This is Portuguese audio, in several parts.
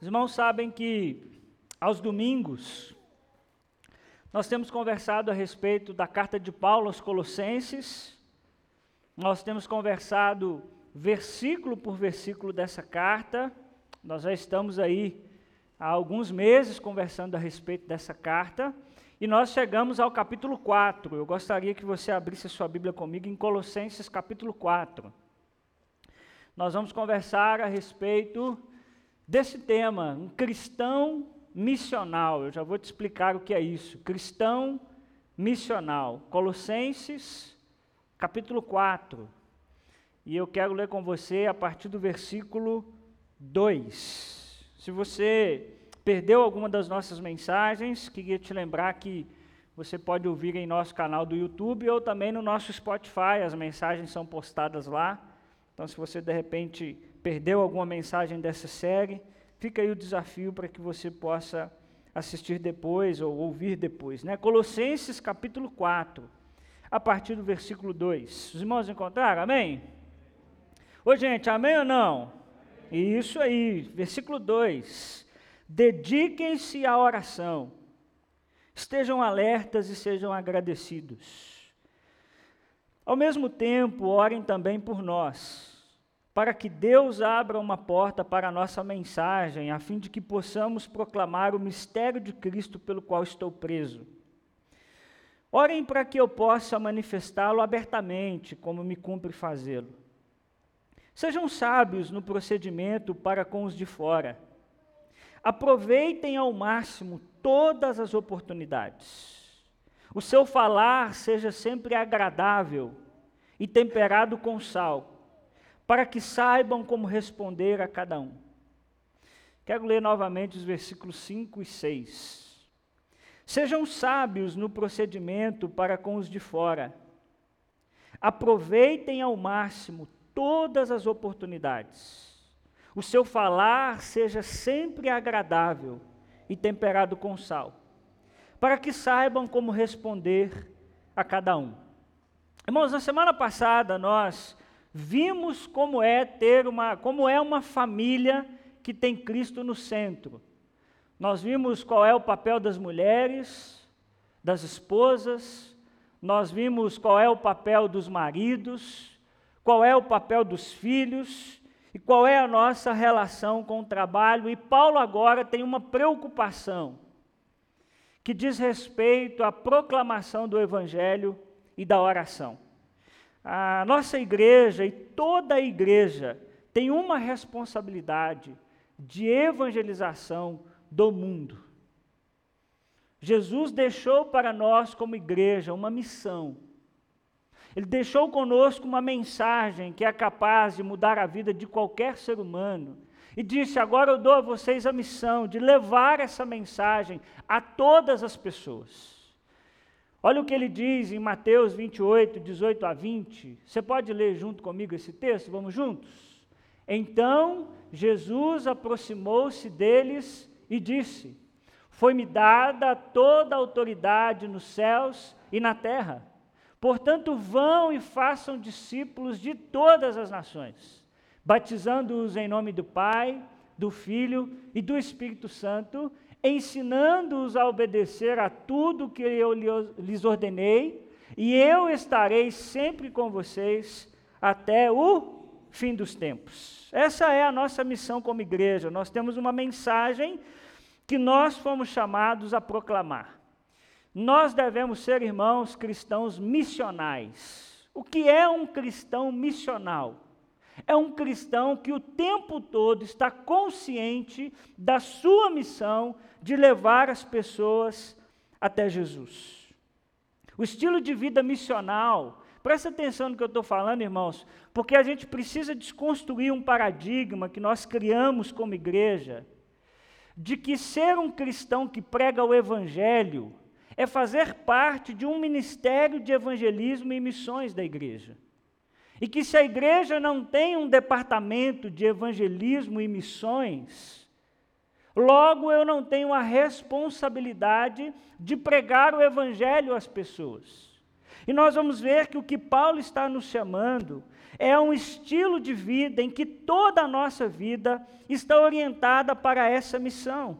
Os irmãos sabem que aos domingos nós temos conversado a respeito da carta de Paulo aos Colossenses, nós temos conversado versículo por versículo dessa carta, nós já estamos aí há alguns meses conversando a respeito dessa carta, e nós chegamos ao capítulo 4. Eu gostaria que você abrisse a sua Bíblia comigo em Colossenses capítulo 4. Nós vamos conversar a respeito desse tema, um cristão missional. Eu já vou te explicar o que é isso. Cristão missional. Colossenses, capítulo 4. E eu quero ler com você a partir do versículo 2. Se você perdeu alguma das nossas mensagens, queria te lembrar que você pode ouvir em nosso canal do YouTube ou também no nosso Spotify, as mensagens são postadas lá. Então, se você de repente perdeu alguma mensagem dessa série, fica aí o desafio para que você possa assistir depois ou ouvir depois. Né? Colossenses capítulo 4, a partir do versículo 2. Os irmãos encontraram? Amém? Ô gente, amém ou não? Isso aí, versículo 2. Dediquem-se à oração, estejam alertas e sejam agradecidos. Ao mesmo tempo, orem também por nós para que Deus abra uma porta para a nossa mensagem, a fim de que possamos proclamar o mistério de Cristo pelo qual estou preso. Orem para que eu possa manifestá-lo abertamente, como me cumpre fazê-lo. Sejam sábios no procedimento para com os de fora. Aproveitem ao máximo todas as oportunidades. O seu falar seja sempre agradável e temperado com sal para que saibam como responder a cada um. Quero ler novamente os versículos 5 e 6. Sejam sábios no procedimento para com os de fora. Aproveitem ao máximo todas as oportunidades. O seu falar seja sempre agradável e temperado com sal, para que saibam como responder a cada um. Irmãos, na semana passada nós vimos como é ter uma, como é uma família que tem Cristo no centro. Nós vimos qual é o papel das mulheres, das esposas, nós vimos qual é o papel dos maridos, qual é o papel dos filhos e qual é a nossa relação com o trabalho. E Paulo agora tem uma preocupação que diz respeito à proclamação do evangelho e da oração. A nossa igreja e toda a igreja tem uma responsabilidade de evangelização do mundo. Jesus deixou para nós, como igreja, uma missão. Ele deixou conosco uma mensagem que é capaz de mudar a vida de qualquer ser humano. E disse: Agora eu dou a vocês a missão de levar essa mensagem a todas as pessoas. Olha o que ele diz em Mateus 28, 18 a 20. Você pode ler junto comigo esse texto? Vamos juntos? Então Jesus aproximou-se deles e disse: Foi-me dada toda a autoridade nos céus e na terra. Portanto, vão e façam discípulos de todas as nações, batizando-os em nome do Pai, do Filho e do Espírito Santo ensinando-os a obedecer a tudo que eu lhes ordenei, e eu estarei sempre com vocês até o fim dos tempos. Essa é a nossa missão como igreja. Nós temos uma mensagem que nós fomos chamados a proclamar. Nós devemos ser irmãos cristãos missionais. O que é um cristão missional? é um cristão que o tempo todo está consciente da sua missão de levar as pessoas até Jesus. O estilo de vida missional, presta atenção no que eu estou falando, irmãos, porque a gente precisa desconstruir um paradigma que nós criamos como igreja, de que ser um cristão que prega o evangelho é fazer parte de um ministério de evangelismo e missões da igreja. E que se a igreja não tem um departamento de evangelismo e missões, logo eu não tenho a responsabilidade de pregar o evangelho às pessoas. E nós vamos ver que o que Paulo está nos chamando É um estilo de vida em que toda a nossa vida está orientada para essa missão.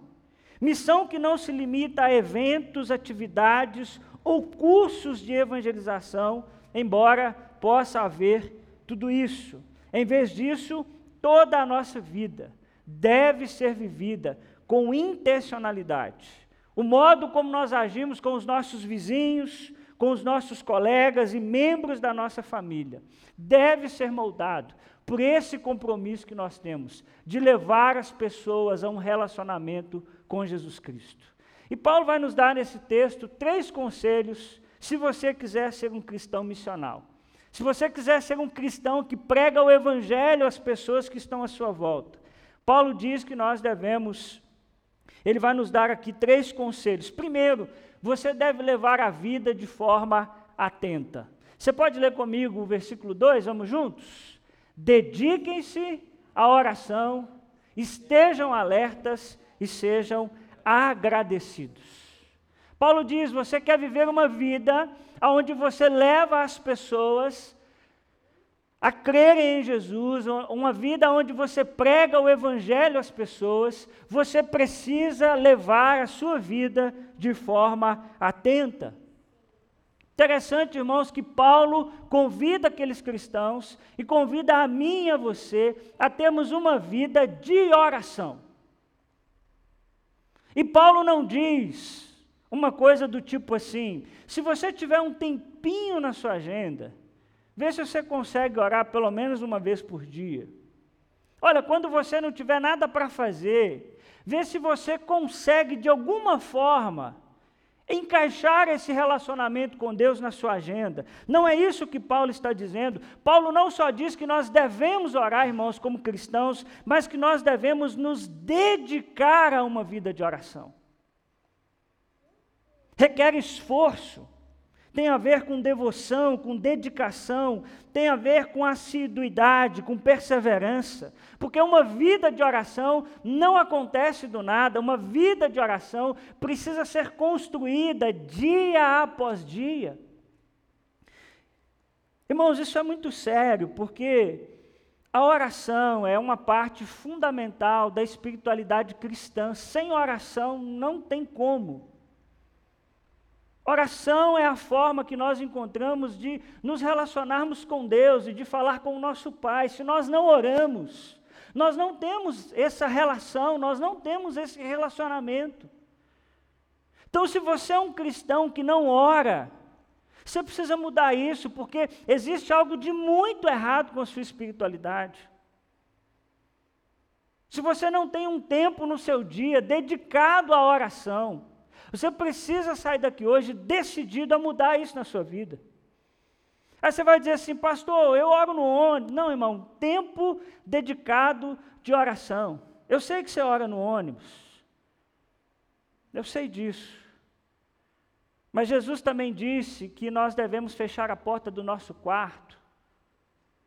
Missão que não se limita a eventos, atividades ou cursos de evangelização, embora possa haver tudo isso. Em vez disso, toda a nossa vida deve ser vivida com intencionalidade. O modo como nós agimos com os nossos vizinhos, com os nossos colegas e membros da nossa família deve ser moldado por esse compromisso que nós temos de levar as pessoas a um relacionamento com Jesus Cristo. E Paulo vai nos dar nesse texto três conselhos se você quiser ser um cristão missional. Se você quiser ser um cristão que prega o evangelho às pessoas que estão à sua volta. Paulo diz que nós devemos ele vai nos dar aqui três conselhos. Primeiro, você deve levar a vida de forma atenta. Você pode ler comigo o versículo 2, vamos juntos? Dediquem-se à oração, estejam alertas e sejam agradecidos. Paulo diz: você quer viver uma vida onde você leva as pessoas a crerem em Jesus, uma vida onde você prega o Evangelho às pessoas, você precisa levar a sua vida de forma atenta. Interessante, irmãos, que Paulo convida aqueles cristãos e convida a mim e a você a termos uma vida de oração. E Paulo não diz uma coisa do tipo assim: se você tiver um tempinho na sua agenda, Vê se você consegue orar pelo menos uma vez por dia. Olha, quando você não tiver nada para fazer, vê se você consegue de alguma forma encaixar esse relacionamento com Deus na sua agenda. Não é isso que Paulo está dizendo. Paulo não só diz que nós devemos orar, irmãos, como cristãos, mas que nós devemos nos dedicar a uma vida de oração. Requer esforço tem a ver com devoção, com dedicação, tem a ver com assiduidade, com perseverança, porque uma vida de oração não acontece do nada, uma vida de oração precisa ser construída dia após dia. Irmãos, isso é muito sério, porque a oração é uma parte fundamental da espiritualidade cristã. Sem oração não tem como. Oração é a forma que nós encontramos de nos relacionarmos com Deus e de falar com o nosso Pai. Se nós não oramos, nós não temos essa relação, nós não temos esse relacionamento. Então, se você é um cristão que não ora, você precisa mudar isso, porque existe algo de muito errado com a sua espiritualidade. Se você não tem um tempo no seu dia dedicado à oração, você precisa sair daqui hoje decidido a mudar isso na sua vida. Aí você vai dizer assim, pastor, eu oro no ônibus. Não, irmão, tempo dedicado de oração. Eu sei que você ora no ônibus. Eu sei disso. Mas Jesus também disse que nós devemos fechar a porta do nosso quarto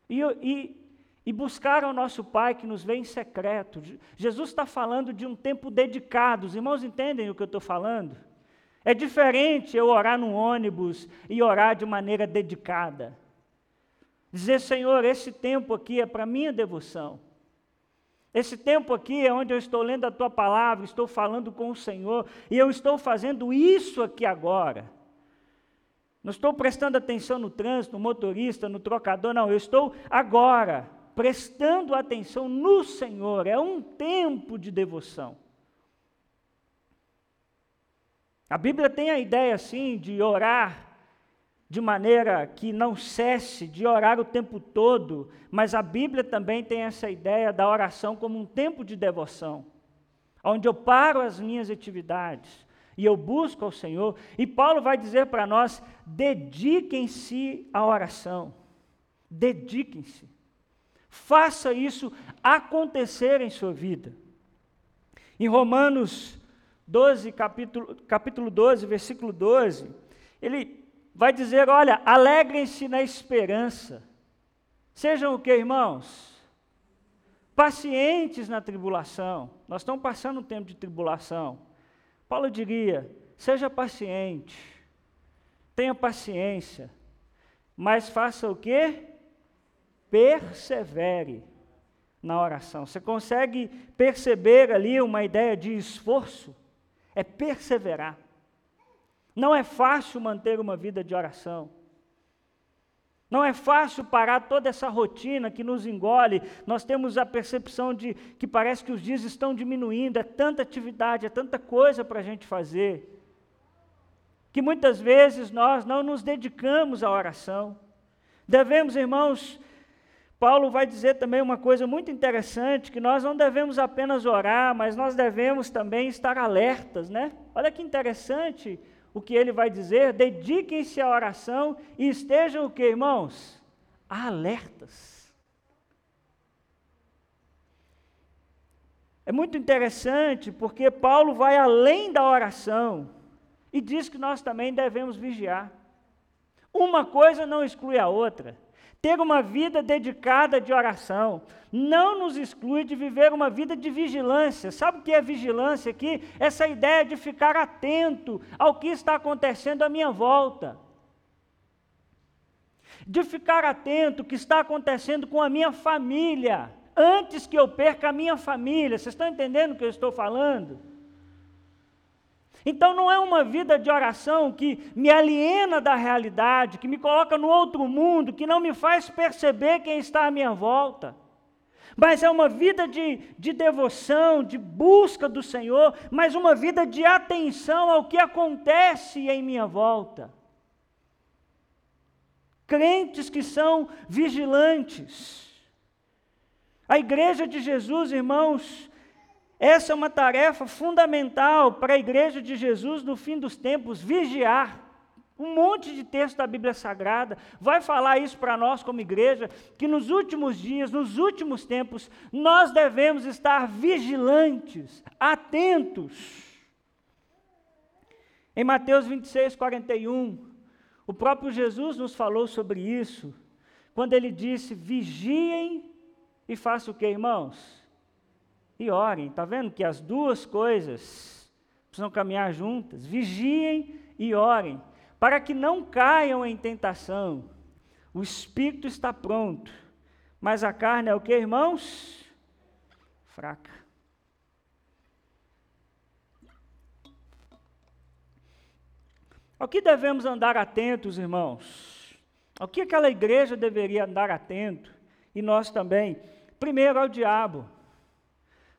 e, e e buscar ao nosso Pai que nos vê em secreto. Jesus está falando de um tempo dedicado. Os irmãos entendem o que eu estou falando? É diferente eu orar no ônibus e orar de maneira dedicada. Dizer, Senhor, esse tempo aqui é para minha devoção. Esse tempo aqui é onde eu estou lendo a tua palavra, estou falando com o Senhor, e eu estou fazendo isso aqui agora. Não estou prestando atenção no trânsito, no motorista, no trocador, não, eu estou agora prestando atenção no Senhor, é um tempo de devoção. A Bíblia tem a ideia, assim, de orar de maneira que não cesse, de orar o tempo todo, mas a Bíblia também tem essa ideia da oração como um tempo de devoção, onde eu paro as minhas atividades e eu busco ao Senhor. E Paulo vai dizer para nós: dediquem-se à oração, dediquem-se. Faça isso acontecer em sua vida. Em Romanos 12, capítulo, capítulo 12, versículo 12, ele vai dizer: Olha, alegrem-se na esperança. Sejam o que, irmãos? Pacientes na tribulação. Nós estamos passando um tempo de tribulação. Paulo diria: seja paciente, tenha paciência, mas faça o quê? Persevere na oração. Você consegue perceber ali uma ideia de esforço? É perseverar. Não é fácil manter uma vida de oração. Não é fácil parar toda essa rotina que nos engole. Nós temos a percepção de que parece que os dias estão diminuindo, é tanta atividade, é tanta coisa para a gente fazer, que muitas vezes nós não nos dedicamos à oração. Devemos, irmãos, Paulo vai dizer também uma coisa muito interessante, que nós não devemos apenas orar, mas nós devemos também estar alertas, né? Olha que interessante o que ele vai dizer, dediquem-se à oração e estejam o que, irmãos? Alertas. É muito interessante porque Paulo vai além da oração e diz que nós também devemos vigiar. Uma coisa não exclui a outra. Ter uma vida dedicada de oração não nos exclui de viver uma vida de vigilância. Sabe o que é vigilância aqui? Essa ideia de ficar atento ao que está acontecendo à minha volta. De ficar atento ao que está acontecendo com a minha família, antes que eu perca a minha família. Vocês estão entendendo o que eu estou falando? Então não é uma vida de oração que me aliena da realidade, que me coloca no outro mundo, que não me faz perceber quem está à minha volta. Mas é uma vida de, de devoção, de busca do Senhor, mas uma vida de atenção ao que acontece em minha volta. Crentes que são vigilantes. A igreja de Jesus, irmãos, essa é uma tarefa fundamental para a igreja de Jesus no fim dos tempos, vigiar. Um monte de texto da Bíblia Sagrada vai falar isso para nós como igreja, que nos últimos dias, nos últimos tempos, nós devemos estar vigilantes, atentos. Em Mateus 26, 41, o próprio Jesus nos falou sobre isso, quando ele disse: vigiem e façam o que, irmãos? E orem. Está vendo que as duas coisas precisam caminhar juntas? Vigiem e orem, para que não caiam em tentação. O espírito está pronto, mas a carne é o que, irmãos? Fraca. Ao que devemos andar atentos, irmãos? Ao que aquela igreja deveria andar atento? E nós também. Primeiro ao diabo.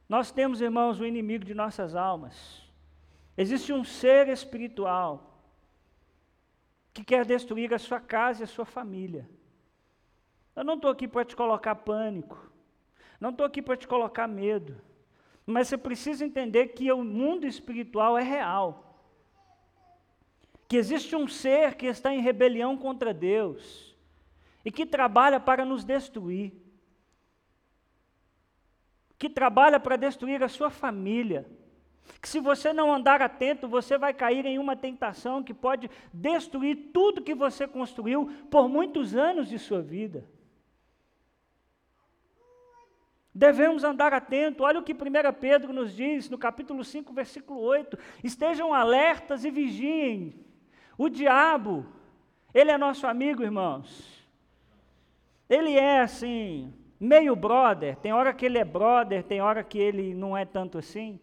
Nós temos, irmãos, o inimigo de nossas almas. Existe um ser espiritual que quer destruir a sua casa e a sua família. Eu não estou aqui para te colocar pânico, não estou aqui para te colocar medo, mas você precisa entender que o mundo espiritual é real. Que existe um ser que está em rebelião contra Deus e que trabalha para nos destruir que trabalha para destruir a sua família. Que se você não andar atento, você vai cair em uma tentação que pode destruir tudo que você construiu por muitos anos de sua vida. Devemos andar atento. Olha o que 1 Pedro nos diz no capítulo 5, versículo 8: Estejam alertas e vigiem. O diabo, ele é nosso amigo, irmãos. Ele é assim, meio brother, tem hora que ele é brother, tem hora que ele não é tanto assim.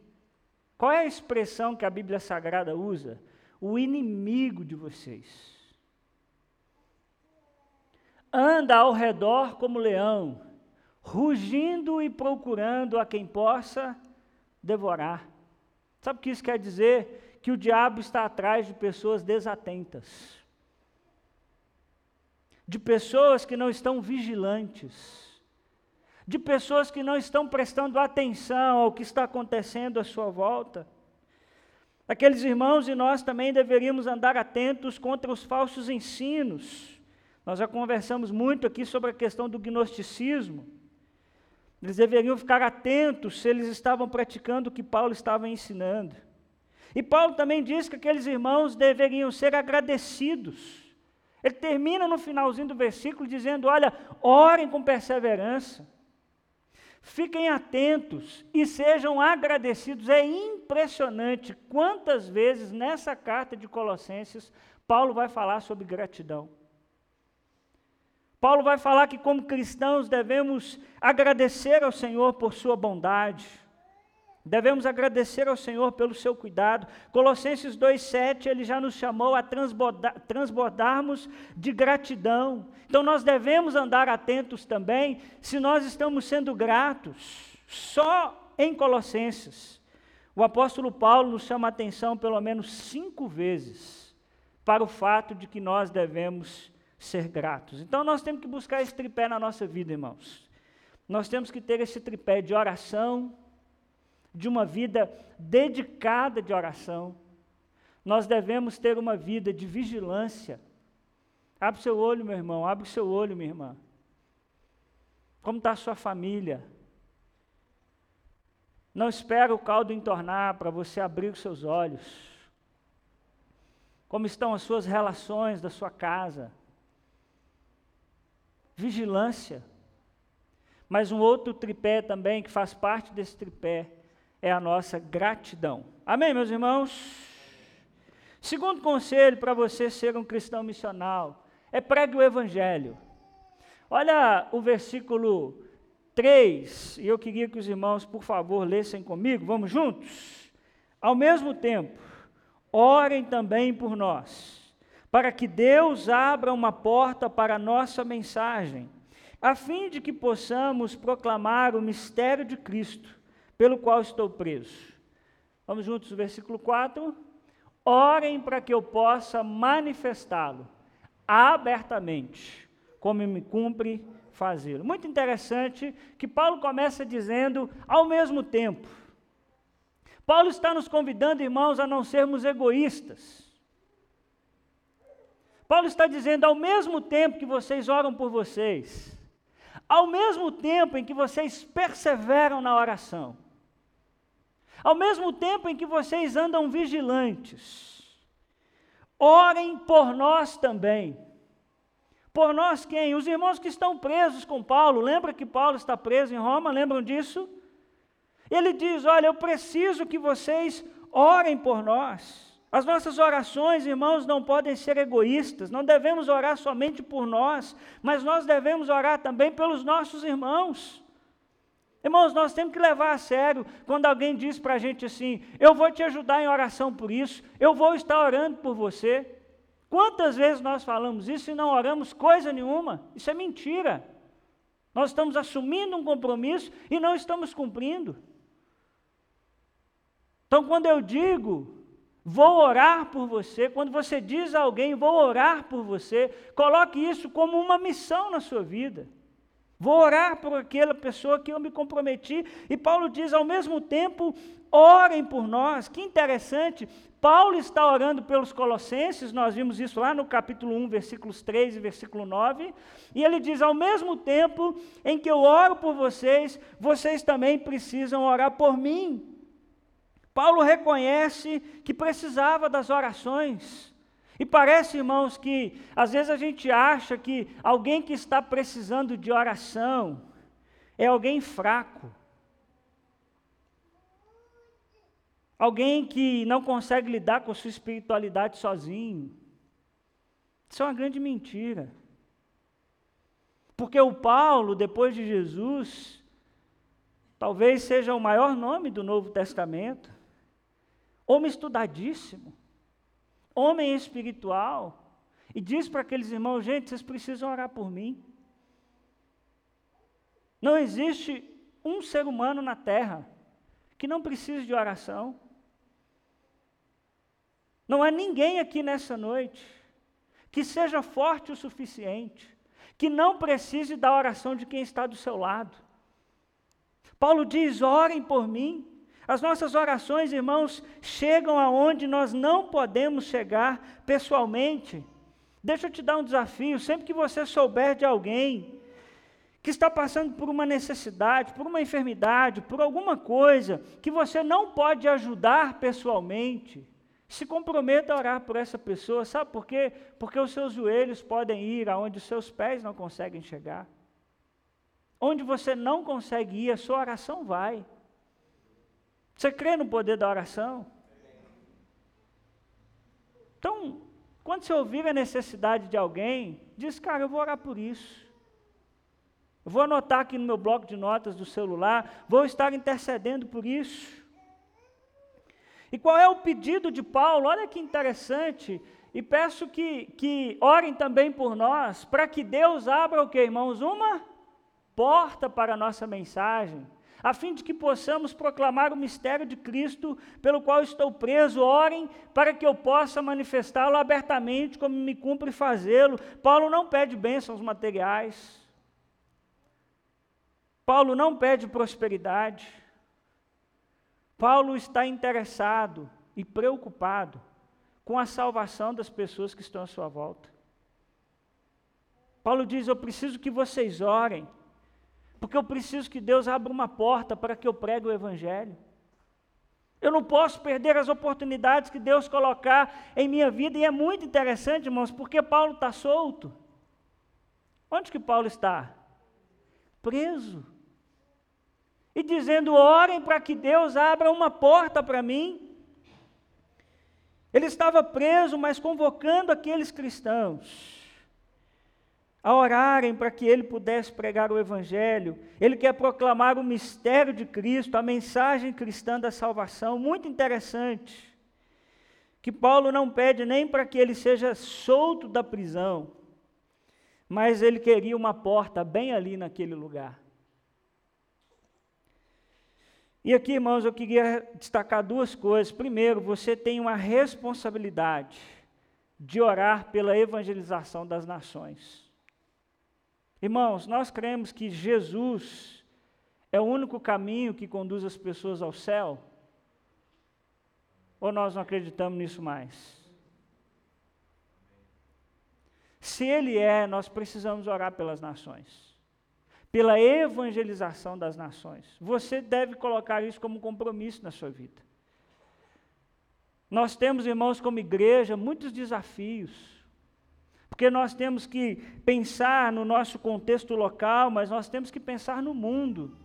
Qual é a expressão que a Bíblia Sagrada usa? O inimigo de vocês. Anda ao redor como leão, rugindo e procurando a quem possa devorar. Sabe o que isso quer dizer? Que o diabo está atrás de pessoas desatentas, de pessoas que não estão vigilantes de pessoas que não estão prestando atenção ao que está acontecendo à sua volta. Aqueles irmãos e nós também deveríamos andar atentos contra os falsos ensinos. Nós já conversamos muito aqui sobre a questão do gnosticismo. Eles deveriam ficar atentos se eles estavam praticando o que Paulo estava ensinando. E Paulo também diz que aqueles irmãos deveriam ser agradecidos. Ele termina no finalzinho do versículo dizendo: Olha, orem com perseverança. Fiquem atentos e sejam agradecidos. É impressionante quantas vezes nessa carta de Colossenses Paulo vai falar sobre gratidão. Paulo vai falar que, como cristãos, devemos agradecer ao Senhor por sua bondade, devemos agradecer ao Senhor pelo seu cuidado. Colossenses 2,7 ele já nos chamou a transbordar, transbordarmos de gratidão. Então, nós devemos andar atentos também se nós estamos sendo gratos. Só em Colossenses, o apóstolo Paulo nos chama a atenção pelo menos cinco vezes para o fato de que nós devemos ser gratos. Então nós temos que buscar esse tripé na nossa vida, irmãos. Nós temos que ter esse tripé de oração, de uma vida dedicada de oração. Nós devemos ter uma vida de vigilância. Abre seu olho, meu irmão, abre seu olho, minha irmã. Como está a sua família? Não espera o caldo entornar para você abrir os seus olhos. Como estão as suas relações da sua casa? vigilância. Mas um outro tripé também, que faz parte desse tripé, é a nossa gratidão. Amém, meus irmãos? Segundo conselho para você ser um cristão missional é pregue o evangelho. Olha o versículo 3, e eu queria que os irmãos, por favor, lessem comigo, vamos juntos? Ao mesmo tempo, orem também por nós para que Deus abra uma porta para a nossa mensagem, a fim de que possamos proclamar o mistério de Cristo, pelo qual estou preso. Vamos juntos, versículo 4. Orem para que eu possa manifestá-lo abertamente, como me cumpre fazê-lo. Muito interessante que Paulo começa dizendo ao mesmo tempo. Paulo está nos convidando, irmãos, a não sermos egoístas. Paulo está dizendo: ao mesmo tempo que vocês oram por vocês, ao mesmo tempo em que vocês perseveram na oração, ao mesmo tempo em que vocês andam vigilantes, orem por nós também. Por nós quem? Os irmãos que estão presos com Paulo. Lembra que Paulo está preso em Roma? Lembram disso? Ele diz: Olha, eu preciso que vocês orem por nós. As nossas orações, irmãos, não podem ser egoístas, não devemos orar somente por nós, mas nós devemos orar também pelos nossos irmãos. Irmãos, nós temos que levar a sério quando alguém diz para a gente assim: eu vou te ajudar em oração por isso, eu vou estar orando por você. Quantas vezes nós falamos isso e não oramos coisa nenhuma? Isso é mentira. Nós estamos assumindo um compromisso e não estamos cumprindo. Então, quando eu digo Vou orar por você. Quando você diz a alguém, vou orar por você, coloque isso como uma missão na sua vida. Vou orar por aquela pessoa que eu me comprometi. E Paulo diz, ao mesmo tempo, orem por nós. Que interessante. Paulo está orando pelos colossenses, nós vimos isso lá no capítulo 1, versículos 3 e versículo 9. E ele diz: ao mesmo tempo em que eu oro por vocês, vocês também precisam orar por mim. Paulo reconhece que precisava das orações. E parece, irmãos, que às vezes a gente acha que alguém que está precisando de oração é alguém fraco. Alguém que não consegue lidar com a sua espiritualidade sozinho. Isso é uma grande mentira. Porque o Paulo, depois de Jesus, talvez seja o maior nome do Novo Testamento homem estudadíssimo, homem espiritual, e diz para aqueles irmãos: gente, vocês precisam orar por mim. Não existe um ser humano na terra que não precise de oração. Não há ninguém aqui nessa noite que seja forte o suficiente, que não precise da oração de quem está do seu lado. Paulo diz: orem por mim. As nossas orações, irmãos, chegam aonde nós não podemos chegar pessoalmente. Deixa eu te dar um desafio: sempre que você souber de alguém que está passando por uma necessidade, por uma enfermidade, por alguma coisa que você não pode ajudar pessoalmente, se comprometa a orar por essa pessoa. Sabe por quê? Porque os seus joelhos podem ir aonde os seus pés não conseguem chegar. Onde você não consegue ir, a sua oração vai. Você crê no poder da oração? Então, quando você ouvir a necessidade de alguém, diz, cara, eu vou orar por isso. Eu vou anotar aqui no meu bloco de notas do celular, vou estar intercedendo por isso. E qual é o pedido de Paulo? Olha que interessante. E peço que, que orem também por nós, para que Deus abra o que, irmãos? Uma porta para a nossa mensagem, a fim de que possamos proclamar o mistério de Cristo pelo qual estou preso. Orem para que eu possa manifestá-lo abertamente, como me cumpre fazê-lo. Paulo não pede bênçãos materiais. Paulo não pede prosperidade. Paulo está interessado e preocupado com a salvação das pessoas que estão à sua volta. Paulo diz: Eu preciso que vocês orem, porque eu preciso que Deus abra uma porta para que eu pregue o Evangelho. Eu não posso perder as oportunidades que Deus colocar em minha vida, e é muito interessante, irmãos, porque Paulo está solto. Onde que Paulo está? Preso. E dizendo: orem para que Deus abra uma porta para mim. Ele estava preso, mas convocando aqueles cristãos a orarem para que ele pudesse pregar o Evangelho. Ele quer proclamar o mistério de Cristo, a mensagem cristã da salvação. Muito interessante. Que Paulo não pede nem para que ele seja solto da prisão, mas ele queria uma porta bem ali naquele lugar. E aqui, irmãos, eu queria destacar duas coisas. Primeiro, você tem uma responsabilidade de orar pela evangelização das nações. Irmãos, nós cremos que Jesus é o único caminho que conduz as pessoas ao céu? Ou nós não acreditamos nisso mais? Se Ele é, nós precisamos orar pelas nações pela evangelização das nações. Você deve colocar isso como compromisso na sua vida. Nós temos, irmãos, como igreja, muitos desafios. Porque nós temos que pensar no nosso contexto local, mas nós temos que pensar no mundo.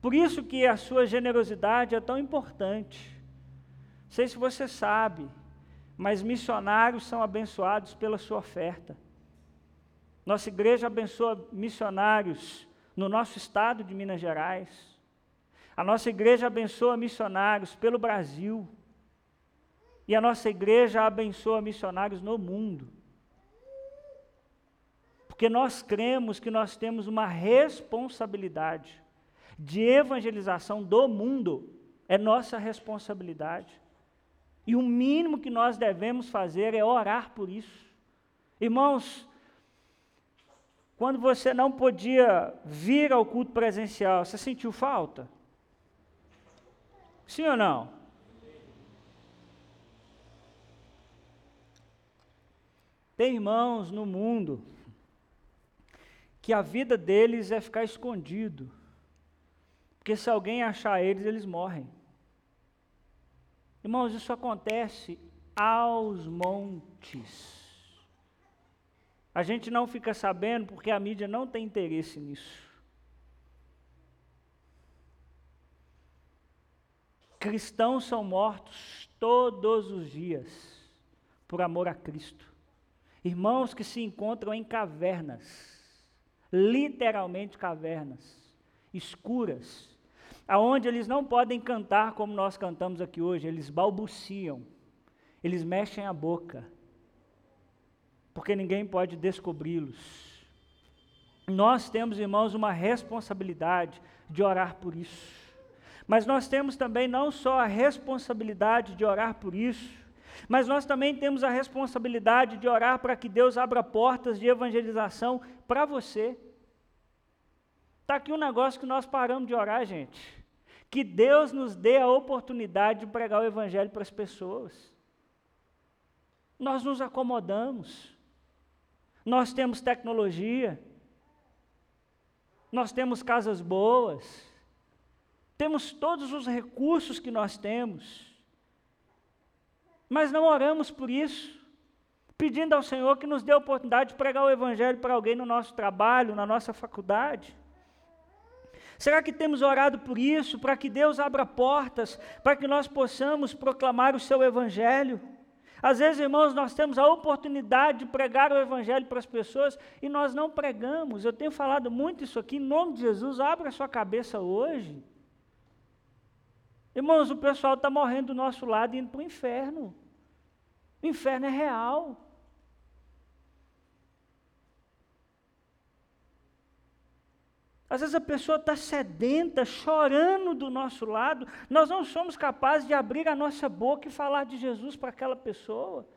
Por isso que a sua generosidade é tão importante. Não sei se você sabe, mas missionários são abençoados pela sua oferta. Nossa igreja abençoa missionários no nosso estado de Minas Gerais. A nossa igreja abençoa missionários pelo Brasil. E a nossa igreja abençoa missionários no mundo. Porque nós cremos que nós temos uma responsabilidade de evangelização do mundo. É nossa responsabilidade. E o mínimo que nós devemos fazer é orar por isso. Irmãos, quando você não podia vir ao culto presencial, você sentiu falta? Sim ou não? Tem irmãos no mundo que a vida deles é ficar escondido. Porque se alguém achar eles, eles morrem. Irmãos, isso acontece aos montes. A gente não fica sabendo porque a mídia não tem interesse nisso. Cristãos são mortos todos os dias por amor a Cristo. Irmãos que se encontram em cavernas, literalmente cavernas, escuras, aonde eles não podem cantar como nós cantamos aqui hoje, eles balbuciam, eles mexem a boca, porque ninguém pode descobri-los. Nós temos, irmãos, uma responsabilidade de orar por isso. Mas nós temos também não só a responsabilidade de orar por isso, mas nós também temos a responsabilidade de orar para que Deus abra portas de evangelização para você. Está aqui um negócio que nós paramos de orar, gente. Que Deus nos dê a oportunidade de pregar o Evangelho para as pessoas. Nós nos acomodamos. Nós temos tecnologia, nós temos casas boas, temos todos os recursos que nós temos, mas não oramos por isso, pedindo ao Senhor que nos dê a oportunidade de pregar o Evangelho para alguém no nosso trabalho, na nossa faculdade. Será que temos orado por isso, para que Deus abra portas, para que nós possamos proclamar o seu Evangelho? Às vezes, irmãos, nós temos a oportunidade de pregar o Evangelho para as pessoas e nós não pregamos. Eu tenho falado muito isso aqui, em nome de Jesus, abra a sua cabeça hoje. Irmãos, o pessoal está morrendo do nosso lado e indo para o inferno. O inferno é real. Às vezes a pessoa está sedenta, chorando do nosso lado, nós não somos capazes de abrir a nossa boca e falar de Jesus para aquela pessoa.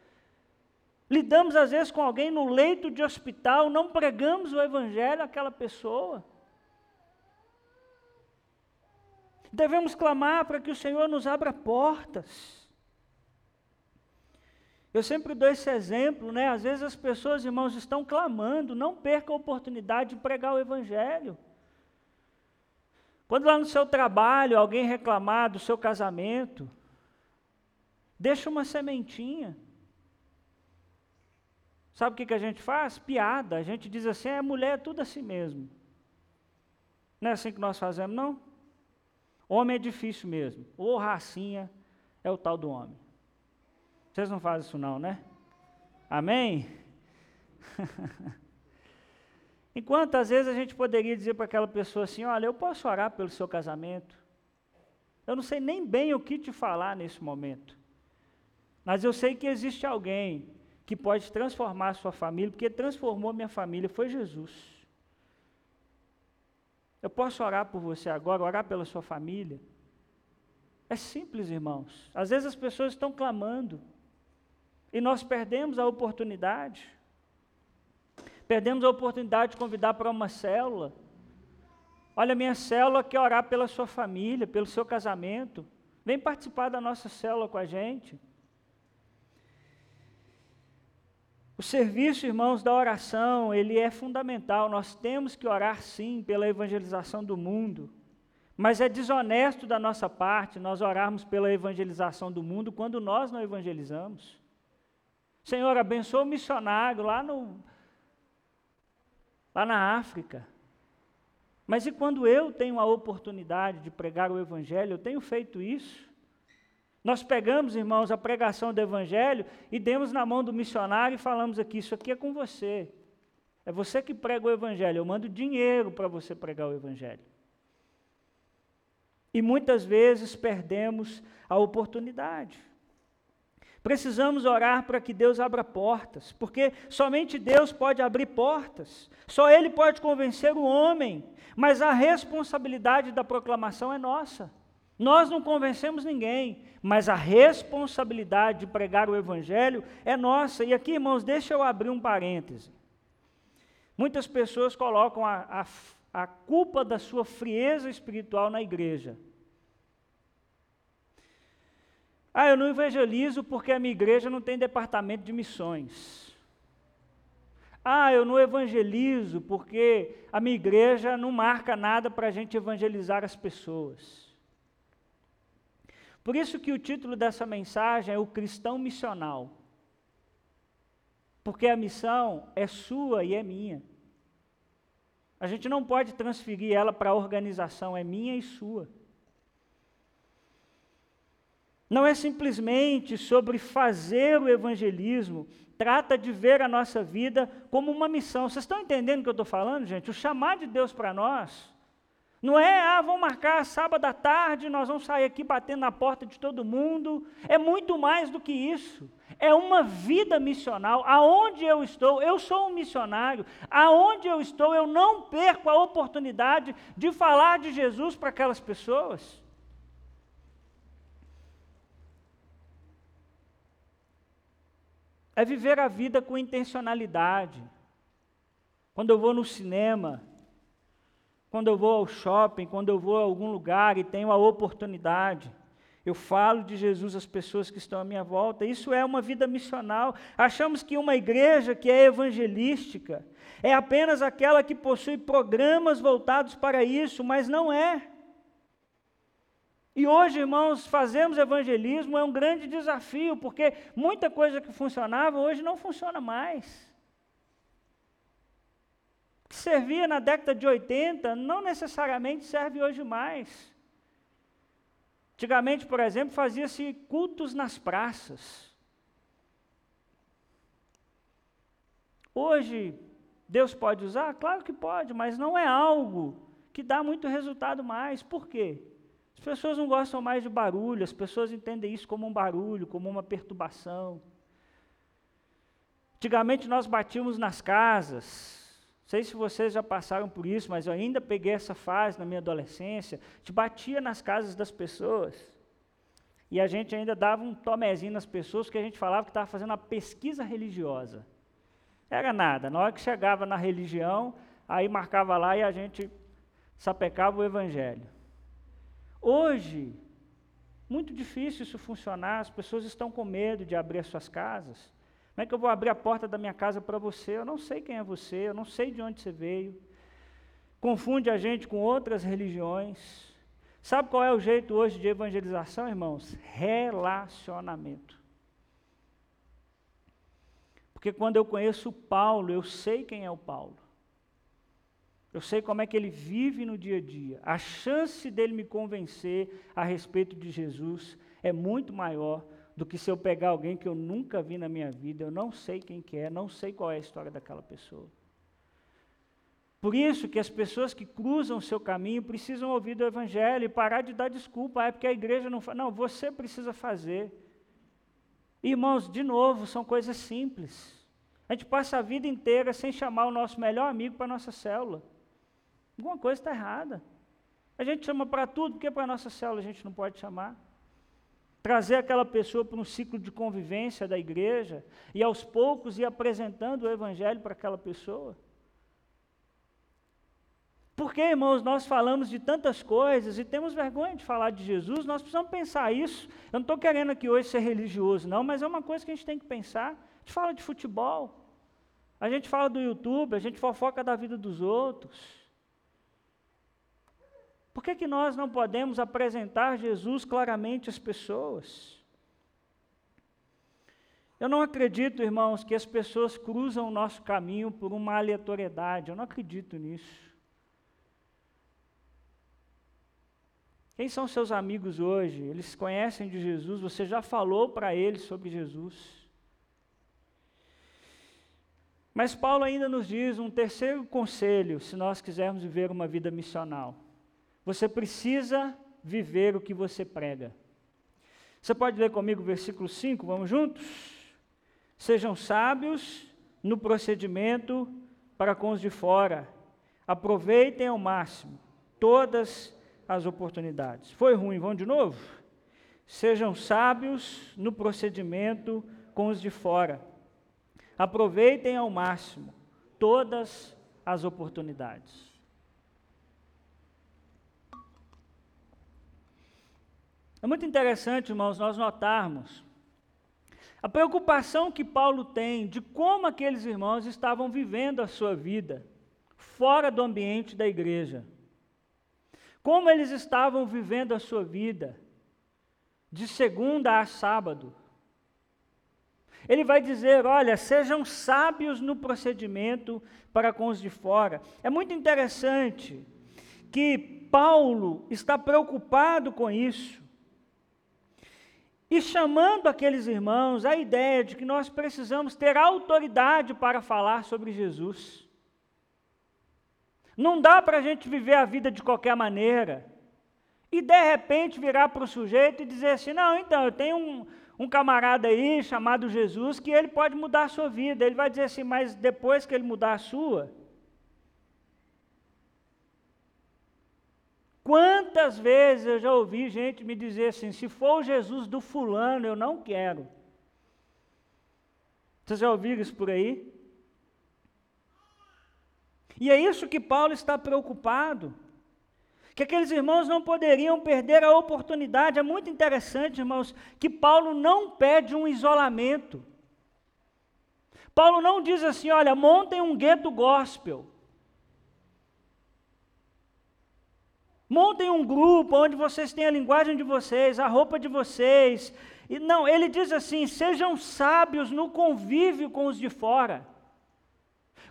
Lidamos às vezes com alguém no leito de hospital, não pregamos o Evangelho àquela pessoa. Devemos clamar para que o Senhor nos abra portas. Eu sempre dou esse exemplo, né? Às vezes as pessoas, irmãos, estão clamando, não perca a oportunidade de pregar o Evangelho. Quando lá no seu trabalho alguém reclamar do seu casamento, deixa uma sementinha. Sabe o que, que a gente faz? Piada. A gente diz assim: é mulher é tudo assim mesmo. Não é assim que nós fazemos, não? Homem é difícil mesmo. Ou racinha é o tal do homem. Vocês não fazem isso, não, né? Amém? Enquanto às vezes a gente poderia dizer para aquela pessoa assim: Olha, eu posso orar pelo seu casamento. Eu não sei nem bem o que te falar nesse momento. Mas eu sei que existe alguém que pode transformar a sua família, porque transformou minha família, foi Jesus. Eu posso orar por você agora, orar pela sua família. É simples, irmãos. Às vezes as pessoas estão clamando e nós perdemos a oportunidade. Perdemos a oportunidade de convidar para uma célula. Olha, minha célula quer orar pela sua família, pelo seu casamento. Vem participar da nossa célula com a gente. O serviço, irmãos, da oração, ele é fundamental. Nós temos que orar sim pela evangelização do mundo. Mas é desonesto da nossa parte nós orarmos pela evangelização do mundo quando nós não evangelizamos. Senhor, abençoa o missionário lá no, lá na África. Mas e quando eu tenho a oportunidade de pregar o Evangelho, eu tenho feito isso? Nós pegamos, irmãos, a pregação do Evangelho e demos na mão do missionário e falamos aqui: Isso aqui é com você. É você que prega o Evangelho. Eu mando dinheiro para você pregar o Evangelho. E muitas vezes perdemos a oportunidade. Precisamos orar para que Deus abra portas, porque somente Deus pode abrir portas, só Ele pode convencer o homem, mas a responsabilidade da proclamação é nossa. Nós não convencemos ninguém, mas a responsabilidade de pregar o Evangelho é nossa. E aqui, irmãos, deixa eu abrir um parêntese. Muitas pessoas colocam a, a, a culpa da sua frieza espiritual na igreja. Ah, eu não evangelizo porque a minha igreja não tem departamento de missões. Ah, eu não evangelizo porque a minha igreja não marca nada para a gente evangelizar as pessoas. Por isso que o título dessa mensagem é o cristão missional. Porque a missão é sua e é minha. A gente não pode transferir ela para a organização, é minha e sua. Não é simplesmente sobre fazer o evangelismo, trata de ver a nossa vida como uma missão. Vocês estão entendendo o que eu estou falando, gente? O chamar de Deus para nós não é, ah, vamos marcar sábado à tarde, nós vamos sair aqui batendo na porta de todo mundo. É muito mais do que isso. É uma vida missional. Aonde eu estou, eu sou um missionário. Aonde eu estou, eu não perco a oportunidade de falar de Jesus para aquelas pessoas. É viver a vida com intencionalidade. Quando eu vou no cinema, quando eu vou ao shopping, quando eu vou a algum lugar e tenho a oportunidade, eu falo de Jesus às pessoas que estão à minha volta. Isso é uma vida missional. Achamos que uma igreja que é evangelística é apenas aquela que possui programas voltados para isso, mas não é. E hoje, irmãos, fazemos evangelismo é um grande desafio, porque muita coisa que funcionava hoje não funciona mais. O que servia na década de 80 não necessariamente serve hoje mais. Antigamente, por exemplo, fazia-se cultos nas praças. Hoje, Deus pode usar? Claro que pode, mas não é algo que dá muito resultado mais. Por quê? As pessoas não gostam mais de barulho, as pessoas entendem isso como um barulho, como uma perturbação. Antigamente nós batíamos nas casas. Não sei se vocês já passaram por isso, mas eu ainda peguei essa fase na minha adolescência. A gente batia nas casas das pessoas. E a gente ainda dava um tomezinho nas pessoas, que a gente falava que estava fazendo uma pesquisa religiosa. Era nada. Na hora que chegava na religião, aí marcava lá e a gente sapecava o evangelho. Hoje, muito difícil isso funcionar, as pessoas estão com medo de abrir as suas casas. Como é que eu vou abrir a porta da minha casa para você? Eu não sei quem é você, eu não sei de onde você veio. Confunde a gente com outras religiões. Sabe qual é o jeito hoje de evangelização, irmãos? Relacionamento. Porque quando eu conheço Paulo, eu sei quem é o Paulo. Eu sei como é que ele vive no dia a dia. A chance dele me convencer a respeito de Jesus é muito maior do que se eu pegar alguém que eu nunca vi na minha vida, eu não sei quem que é, não sei qual é a história daquela pessoa. Por isso que as pessoas que cruzam o seu caminho precisam ouvir do Evangelho e parar de dar desculpa, ah, é porque a igreja não faz. Não, você precisa fazer. Irmãos, de novo, são coisas simples. A gente passa a vida inteira sem chamar o nosso melhor amigo para a nossa célula. Alguma coisa está errada. A gente chama para tudo, porque para a nossa célula a gente não pode chamar. Trazer aquela pessoa para um ciclo de convivência da igreja e aos poucos ir apresentando o Evangelho para aquela pessoa. Porque, irmãos, nós falamos de tantas coisas e temos vergonha de falar de Jesus, nós precisamos pensar isso. Eu não estou querendo aqui hoje ser religioso, não, mas é uma coisa que a gente tem que pensar. A gente fala de futebol, a gente fala do YouTube, a gente fofoca da vida dos outros. Por que, que nós não podemos apresentar Jesus claramente às pessoas? Eu não acredito, irmãos, que as pessoas cruzam o nosso caminho por uma aleatoriedade, eu não acredito nisso. Quem são seus amigos hoje? Eles conhecem de Jesus? Você já falou para eles sobre Jesus? Mas Paulo ainda nos diz um terceiro conselho, se nós quisermos viver uma vida missional. Você precisa viver o que você prega. Você pode ler comigo o versículo 5, vamos juntos? Sejam sábios no procedimento para com os de fora. Aproveitem ao máximo todas as oportunidades. Foi ruim, vão de novo? Sejam sábios no procedimento com os de fora. Aproveitem ao máximo todas as oportunidades. É muito interessante, irmãos, nós notarmos a preocupação que Paulo tem de como aqueles irmãos estavam vivendo a sua vida fora do ambiente da igreja como eles estavam vivendo a sua vida, de segunda a sábado. Ele vai dizer: olha, sejam sábios no procedimento para com os de fora. É muito interessante que Paulo está preocupado com isso. E chamando aqueles irmãos a ideia de que nós precisamos ter autoridade para falar sobre Jesus. Não dá para a gente viver a vida de qualquer maneira. E de repente virar para o sujeito e dizer assim: não, então, eu tenho um, um camarada aí chamado Jesus que ele pode mudar a sua vida. Ele vai dizer assim, mas depois que ele mudar a sua. Quantas vezes eu já ouvi gente me dizer assim: se for o Jesus do fulano, eu não quero. Vocês já ouviram isso por aí? E é isso que Paulo está preocupado. Que aqueles irmãos não poderiam perder a oportunidade. É muito interessante, irmãos, que Paulo não pede um isolamento. Paulo não diz assim: olha, montem um gueto gospel. Montem um grupo onde vocês têm a linguagem de vocês, a roupa de vocês. E não, ele diz assim: sejam sábios no convívio com os de fora.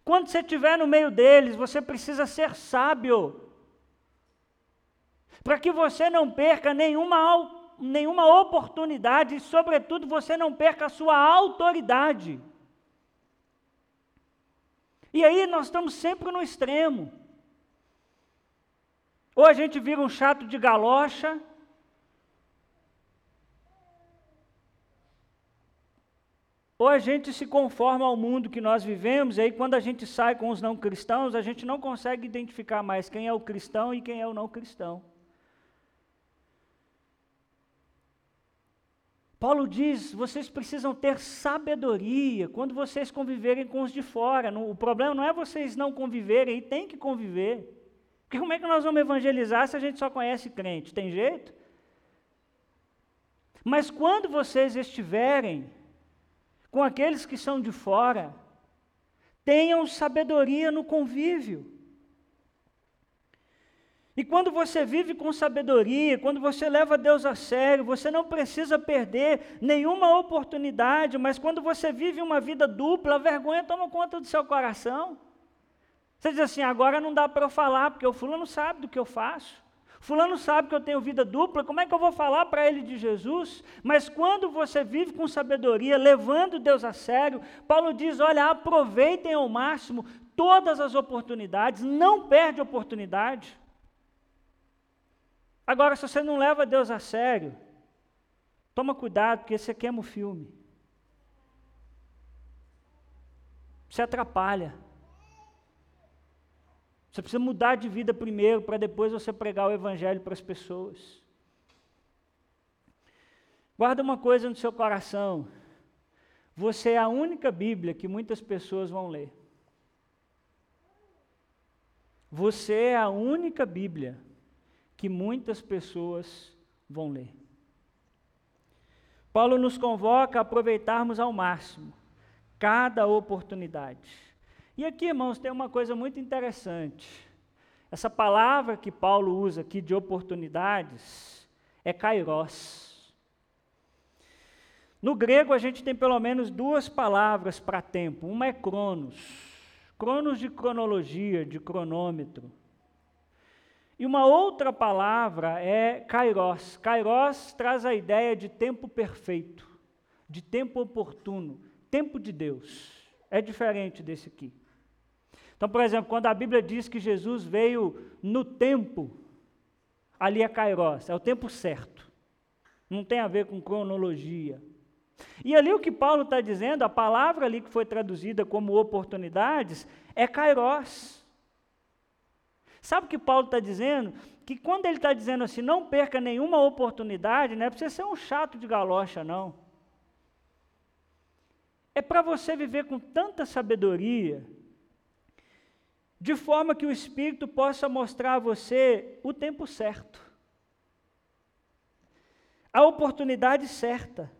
Quando você estiver no meio deles, você precisa ser sábio. Para que você não perca nenhuma, nenhuma oportunidade e, sobretudo, você não perca a sua autoridade. E aí nós estamos sempre no extremo. Ou a gente vira um chato de galocha, ou a gente se conforma ao mundo que nós vivemos, e aí quando a gente sai com os não cristãos, a gente não consegue identificar mais quem é o cristão e quem é o não cristão. Paulo diz: vocês precisam ter sabedoria quando vocês conviverem com os de fora. o problema não é vocês não conviverem, e tem que conviver. Porque como é que nós vamos evangelizar se a gente só conhece crente? Tem jeito? Mas quando vocês estiverem com aqueles que são de fora, tenham sabedoria no convívio. E quando você vive com sabedoria, quando você leva Deus a sério, você não precisa perder nenhuma oportunidade, mas quando você vive uma vida dupla, a vergonha toma conta do seu coração. Você diz assim: agora não dá para eu falar, porque o fulano sabe do que eu faço. Fulano sabe que eu tenho vida dupla, como é que eu vou falar para ele de Jesus? Mas quando você vive com sabedoria, levando Deus a sério, Paulo diz: olha, aproveitem ao máximo todas as oportunidades, não perde oportunidade. Agora, se você não leva Deus a sério, toma cuidado, porque você queima o filme. Você atrapalha. Você precisa mudar de vida primeiro, para depois você pregar o Evangelho para as pessoas. Guarda uma coisa no seu coração. Você é a única Bíblia que muitas pessoas vão ler. Você é a única Bíblia que muitas pessoas vão ler. Paulo nos convoca a aproveitarmos ao máximo cada oportunidade. E aqui, irmãos, tem uma coisa muito interessante. Essa palavra que Paulo usa aqui de oportunidades é kairos. No grego, a gente tem pelo menos duas palavras para tempo. Uma é cronos. Cronos de cronologia, de cronômetro. E uma outra palavra é kairos. Kairos traz a ideia de tempo perfeito, de tempo oportuno, tempo de Deus. É diferente desse aqui. Então, por exemplo, quando a Bíblia diz que Jesus veio no tempo, ali é kairos, é o tempo certo. Não tem a ver com cronologia. E ali o que Paulo está dizendo, a palavra ali que foi traduzida como oportunidades, é kairos. Sabe o que Paulo está dizendo? Que quando ele está dizendo assim, não perca nenhuma oportunidade, não é para você ser um chato de galocha, não. É para você viver com tanta sabedoria, de forma que o Espírito possa mostrar a você o tempo certo, a oportunidade certa.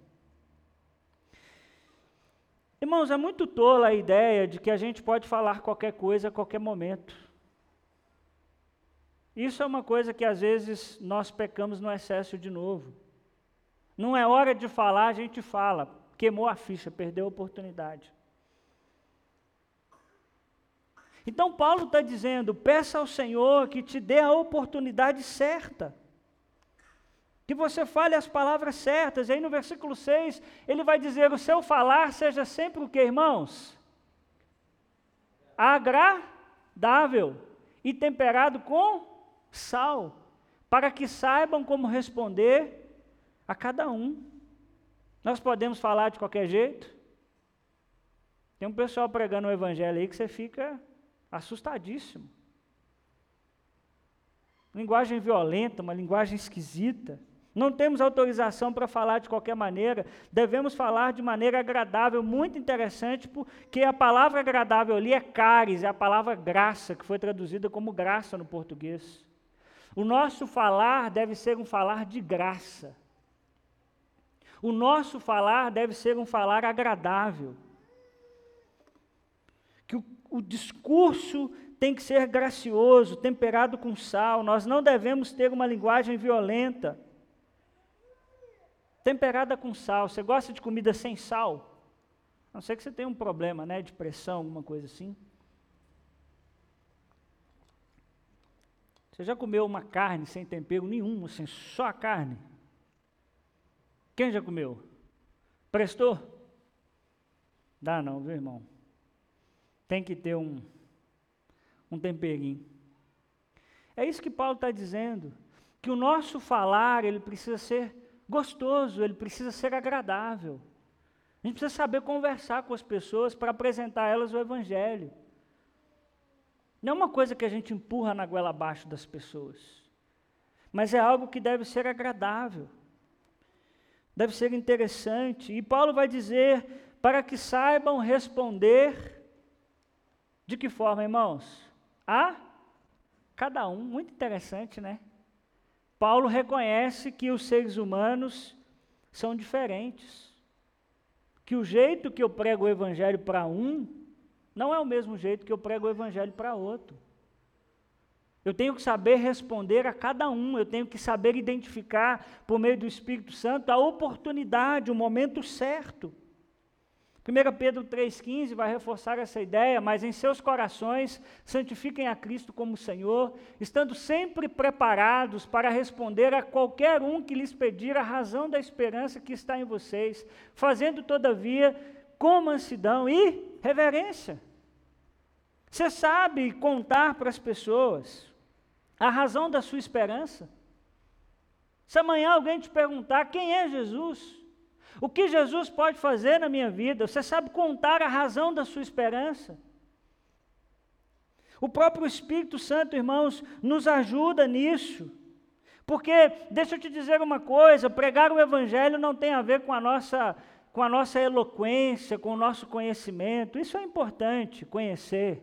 Irmãos, é muito tola a ideia de que a gente pode falar qualquer coisa a qualquer momento. Isso é uma coisa que às vezes nós pecamos no excesso de novo. Não é hora de falar, a gente fala. Queimou a ficha, perdeu a oportunidade. Então Paulo está dizendo: peça ao Senhor que te dê a oportunidade certa. Que você fale as palavras certas. E aí no versículo 6, ele vai dizer: o seu falar seja sempre o que, irmãos? Agradável e temperado com sal, para que saibam como responder a cada um. Nós podemos falar de qualquer jeito? Tem um pessoal pregando o evangelho aí que você fica assustadíssimo. Linguagem violenta, uma linguagem esquisita. Não temos autorização para falar de qualquer maneira, devemos falar de maneira agradável, muito interessante, porque a palavra agradável ali é caris, é a palavra graça, que foi traduzida como graça no português. O nosso falar deve ser um falar de graça. O nosso falar deve ser um falar agradável. Que o, o discurso tem que ser gracioso, temperado com sal. Nós não devemos ter uma linguagem violenta. Temperada com sal. Você gosta de comida sem sal? A não ser que você tenha um problema, né, de pressão, alguma coisa assim. Você já comeu uma carne sem tempero nenhum, assim, só a carne? Quem já comeu? Prestou? Dá não, viu, irmão? Tem que ter um, um temperinho. É isso que Paulo está dizendo, que o nosso falar, ele precisa ser gostoso, ele precisa ser agradável. A gente precisa saber conversar com as pessoas para apresentar a elas o Evangelho. Não é uma coisa que a gente empurra na goela abaixo das pessoas, mas é algo que deve ser agradável, deve ser interessante. E Paulo vai dizer para que saibam responder de que forma, irmãos? A cada um. Muito interessante, né? Paulo reconhece que os seres humanos são diferentes. Que o jeito que eu prego o evangelho para um não é o mesmo jeito que eu prego o evangelho para outro. Eu tenho que saber responder a cada um, eu tenho que saber identificar, por meio do Espírito Santo, a oportunidade, o momento certo. 1 Pedro 3,15 vai reforçar essa ideia, mas em seus corações santifiquem a Cristo como Senhor, estando sempre preparados para responder a qualquer um que lhes pedir a razão da esperança que está em vocês, fazendo, todavia, com mansidão e reverência. Você sabe contar para as pessoas a razão da sua esperança? Se amanhã alguém te perguntar quem é Jesus, o que Jesus pode fazer na minha vida? Você sabe contar a razão da sua esperança? O próprio Espírito Santo, irmãos, nos ajuda nisso. Porque, deixa eu te dizer uma coisa: pregar o Evangelho não tem a ver com a nossa, com a nossa eloquência, com o nosso conhecimento. Isso é importante, conhecer.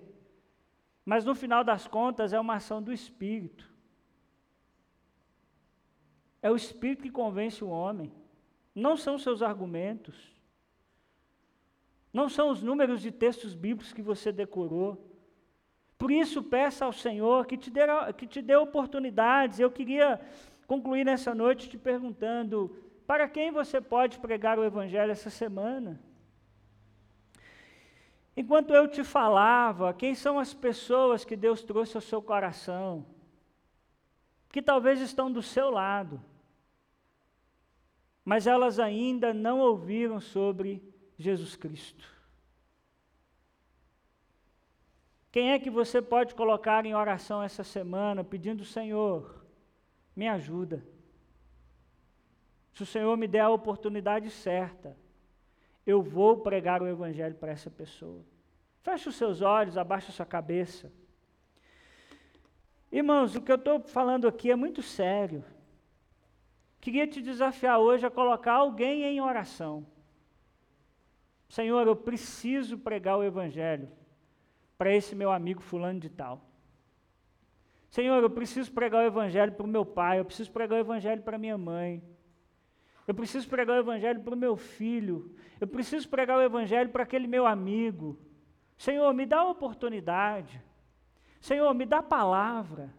Mas no final das contas é uma ação do Espírito. É o Espírito que convence o homem. Não são seus argumentos. Não são os números de textos bíblicos que você decorou. Por isso, peça ao Senhor que te dê, que te dê oportunidades. Eu queria concluir nessa noite te perguntando: para quem você pode pregar o Evangelho essa semana? Enquanto eu te falava, quem são as pessoas que Deus trouxe ao seu coração? Que talvez estão do seu lado mas elas ainda não ouviram sobre Jesus Cristo. Quem é que você pode colocar em oração essa semana pedindo, Senhor, me ajuda? Se o Senhor me der a oportunidade certa, eu vou pregar o Evangelho para essa pessoa. Feche os seus olhos, abaixe a sua cabeça. Irmãos, o que eu estou falando aqui é muito sério. Queria te desafiar hoje a colocar alguém em oração. Senhor, eu preciso pregar o Evangelho para esse meu amigo fulano de tal. Senhor, eu preciso pregar o Evangelho para o meu pai, eu preciso pregar o Evangelho para minha mãe. Eu preciso pregar o Evangelho para o meu filho. Eu preciso pregar o Evangelho para aquele meu amigo. Senhor, me dá a oportunidade. Senhor, me dá palavra.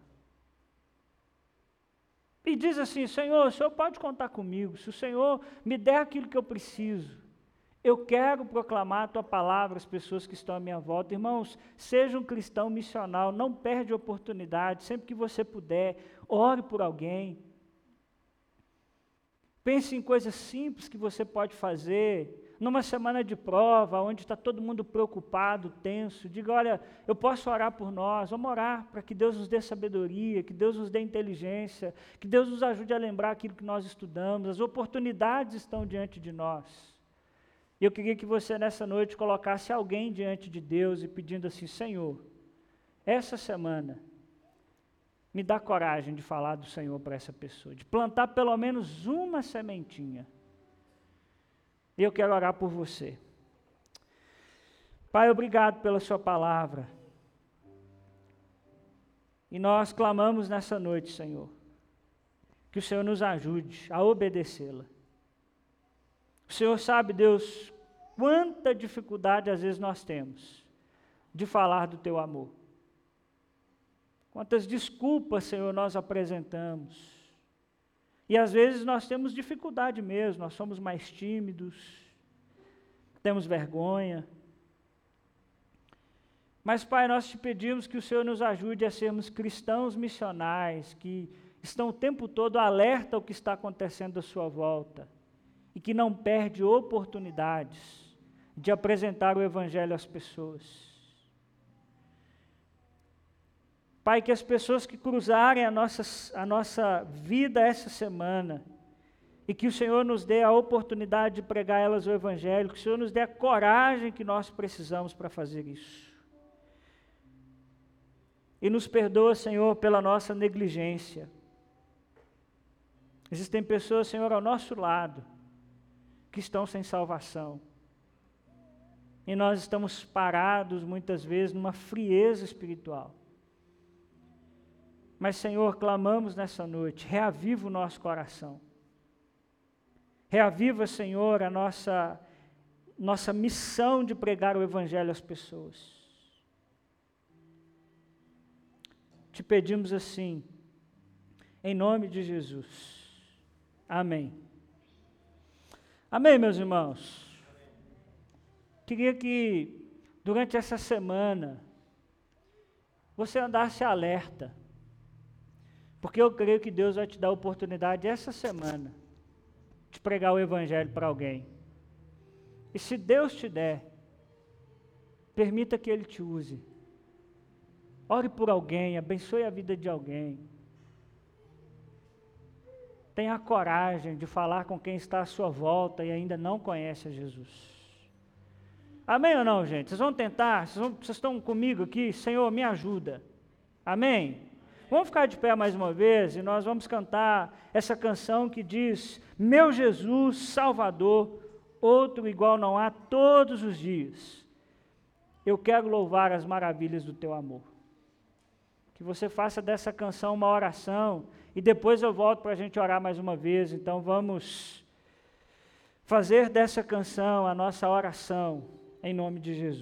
E diz assim: Senhor, o Senhor pode contar comigo. Se o Senhor me der aquilo que eu preciso, eu quero proclamar a tua palavra às pessoas que estão à minha volta. Irmãos, seja um cristão missional, não perde oportunidade. Sempre que você puder, ore por alguém. Pense em coisas simples que você pode fazer numa semana de prova, onde está todo mundo preocupado, tenso, diga: olha, eu posso orar por nós, vamos orar para que Deus nos dê sabedoria, que Deus nos dê inteligência, que Deus nos ajude a lembrar aquilo que nós estudamos, as oportunidades estão diante de nós. E eu queria que você nessa noite colocasse alguém diante de Deus e pedindo assim: Senhor, essa semana, me dá coragem de falar do Senhor para essa pessoa, de plantar pelo menos uma sementinha e eu quero orar por você. Pai, obrigado pela Sua palavra. E nós clamamos nessa noite, Senhor, que o Senhor nos ajude a obedecê-la. O Senhor sabe, Deus, quanta dificuldade às vezes nós temos de falar do Teu amor. Quantas desculpas, Senhor, nós apresentamos e às vezes nós temos dificuldade mesmo, nós somos mais tímidos, temos vergonha. Mas, Pai, nós te pedimos que o Senhor nos ajude a sermos cristãos missionais, que estão o tempo todo alerta ao que está acontecendo à sua volta e que não perde oportunidades de apresentar o Evangelho às pessoas. Pai, que as pessoas que cruzarem a nossa, a nossa vida essa semana, e que o Senhor nos dê a oportunidade de pregar elas o Evangelho, que o Senhor nos dê a coragem que nós precisamos para fazer isso. E nos perdoa, Senhor, pela nossa negligência. Existem pessoas, Senhor, ao nosso lado, que estão sem salvação. E nós estamos parados, muitas vezes, numa frieza espiritual. Mas, Senhor, clamamos nessa noite, reaviva o nosso coração. Reaviva, Senhor, a nossa, nossa missão de pregar o Evangelho às pessoas. Te pedimos assim, em nome de Jesus. Amém. Amém, meus irmãos. Queria que, durante essa semana, você andasse alerta, porque eu creio que Deus vai te dar a oportunidade essa semana de pregar o Evangelho para alguém. E se Deus te der, permita que Ele te use. Ore por alguém, abençoe a vida de alguém. Tenha a coragem de falar com quem está à sua volta e ainda não conhece a Jesus. Amém ou não, gente? Vocês vão tentar? Vocês, vão, vocês estão comigo aqui? Senhor, me ajuda. Amém? Vamos ficar de pé mais uma vez e nós vamos cantar essa canção que diz: Meu Jesus, Salvador, outro igual não há todos os dias. Eu quero louvar as maravilhas do teu amor. Que você faça dessa canção uma oração e depois eu volto para a gente orar mais uma vez. Então vamos fazer dessa canção a nossa oração em nome de Jesus.